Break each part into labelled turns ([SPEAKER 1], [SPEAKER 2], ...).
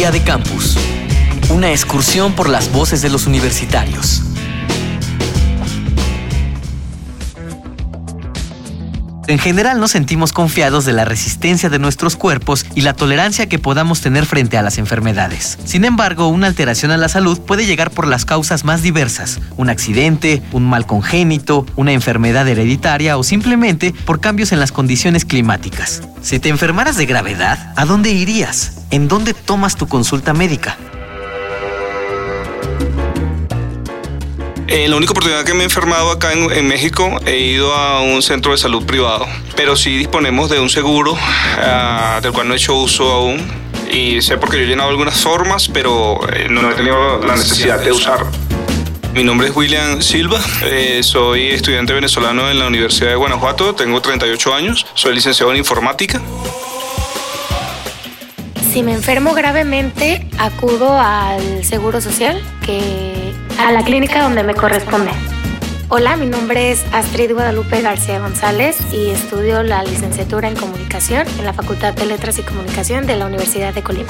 [SPEAKER 1] Día de Campus. Una excursión por las voces de los universitarios. En general nos sentimos confiados de la resistencia de nuestros cuerpos y la tolerancia que podamos tener frente a las enfermedades. Sin embargo, una alteración a la salud puede llegar por las causas más diversas, un accidente, un mal congénito, una enfermedad hereditaria o simplemente por cambios en las condiciones climáticas. Si te enfermaras de gravedad, ¿a dónde irías? ¿En dónde tomas tu consulta médica?
[SPEAKER 2] En la única oportunidad que me he enfermado acá en, México he ido a un centro de salud privado, pero sí disponemos de un seguro ah, del cual no he hecho uso aún y sé porque yo he llenado algunas formas, pero eh, no he tenido la necesidad de usar. Mi nombre es William Silva, eh, soy estudiante venezolano en la Universidad de Guanajuato, tengo 38 años, soy licenciado en informática.
[SPEAKER 3] Si me enfermo gravemente, acudo al Seguro Social, que a la clínica donde me corresponde. Hola, mi nombre es Astrid Guadalupe García González y estudio la licenciatura en comunicación en la Facultad de Letras y Comunicación de la Universidad de Colima.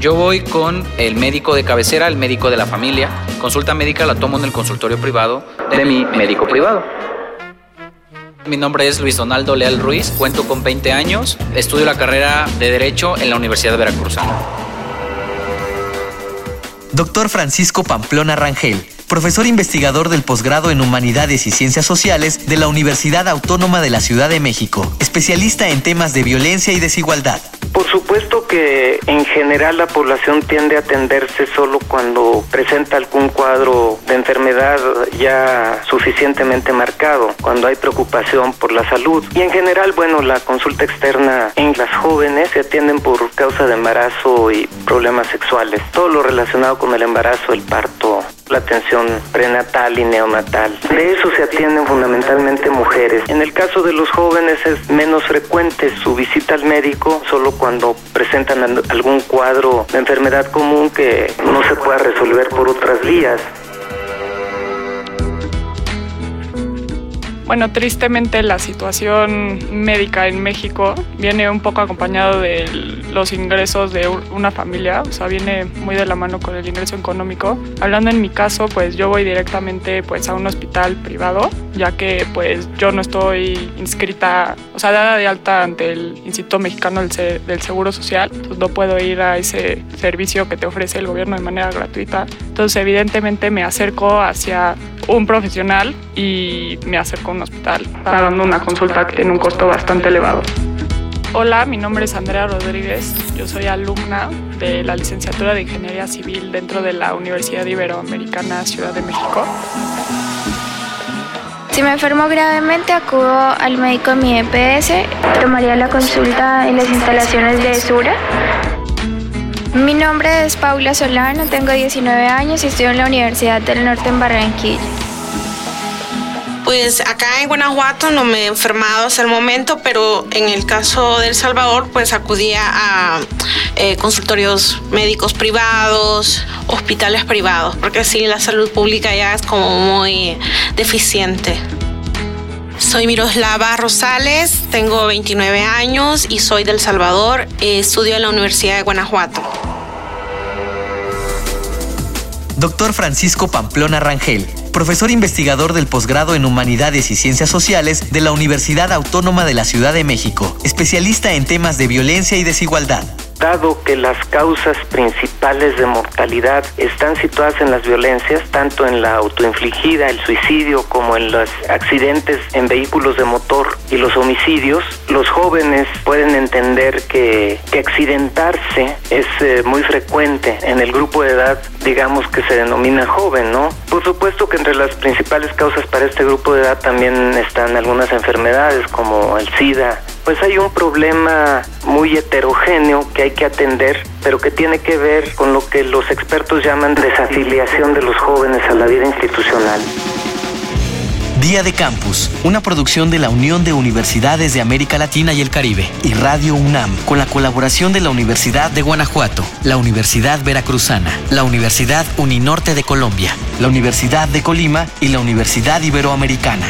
[SPEAKER 4] Yo voy con el médico de cabecera, el médico de la familia. Consulta médica la tomo en el consultorio privado de mi médico privado. Mi nombre es Luis Donaldo Leal Ruiz, cuento con 20 años, estudio la carrera de Derecho en la Universidad de Veracruzana.
[SPEAKER 1] Doctor Francisco Pamplona Rangel, profesor investigador del posgrado en Humanidades y Ciencias Sociales de la Universidad Autónoma de la Ciudad de México, especialista en temas de violencia y desigualdad.
[SPEAKER 5] Por supuesto que en general la población tiende a atenderse solo cuando presenta algún cuadro de enfermedad ya suficientemente marcado, cuando hay preocupación por la salud. Y en general, bueno, la consulta externa en las jóvenes se atienden por causa de embarazo y problemas sexuales. Todo lo relacionado con el embarazo, el parto, la atención prenatal y neonatal. De eso se atienden fundamentalmente mujeres. En el caso de los jóvenes es menos frecuente su visita al médico solo cuando presentan algún cuadro de enfermedad común que no se pueda resolver por otras vías.
[SPEAKER 6] Bueno, tristemente la situación médica en México viene un poco acompañado de los ingresos de una familia, o sea, viene muy de la mano con el ingreso económico. Hablando en mi caso, pues yo voy directamente pues a un hospital privado, ya que pues yo no estoy inscrita, o sea, dada de alta ante el Instituto Mexicano del Seguro Social, pues no puedo ir a ese servicio que te ofrece el gobierno de manera gratuita. Entonces, evidentemente me acerco hacia un profesional y me acerco a un hospital pagando una consulta que tiene un costo bastante elevado. Hola, mi nombre es Andrea Rodríguez. Yo soy alumna de la licenciatura de Ingeniería Civil dentro de la Universidad Iberoamericana Ciudad de México.
[SPEAKER 7] Si me enfermo gravemente, acudo al médico de mi EPS. Tomaría la consulta en las instalaciones de Sura. Mi nombre es Paula Solano, tengo 19 años y estudio en la Universidad del Norte en Barranquilla.
[SPEAKER 8] Pues acá en Guanajuato no me he enfermado hasta el momento, pero en el caso de El Salvador, pues acudía a eh, consultorios médicos privados, hospitales privados, porque sí, la salud pública ya es como muy deficiente. Soy Miroslava Rosales, tengo 29 años y soy del Salvador. estudio en la Universidad de Guanajuato.
[SPEAKER 1] Doctor Francisco Pamplona Rangel, profesor investigador del posgrado en Humanidades y Ciencias Sociales de la Universidad Autónoma de la Ciudad de México, especialista en temas de violencia y desigualdad
[SPEAKER 5] dado que las causas principales de mortalidad están situadas en las violencias, tanto en la autoinfligida, el suicidio, como en los accidentes en vehículos de motor y los homicidios, los jóvenes pueden entender que, accidentarse es eh, muy frecuente en el grupo de edad, digamos que se denomina joven, ¿no? Por supuesto que entre las principales causas para este grupo de edad también están algunas enfermedades como el SIDA, pues hay un problema muy heterogéneo que hay que atender, pero que tiene que ver con lo que los expertos llaman desafiliación de los jóvenes a la vida institucional.
[SPEAKER 1] Día de Campus, una producción de la Unión de Universidades de América Latina y el Caribe y Radio UNAM, con la colaboración de la Universidad de Guanajuato, la Universidad Veracruzana, la Universidad Uninorte de Colombia, la Universidad de Colima y la Universidad Iberoamericana.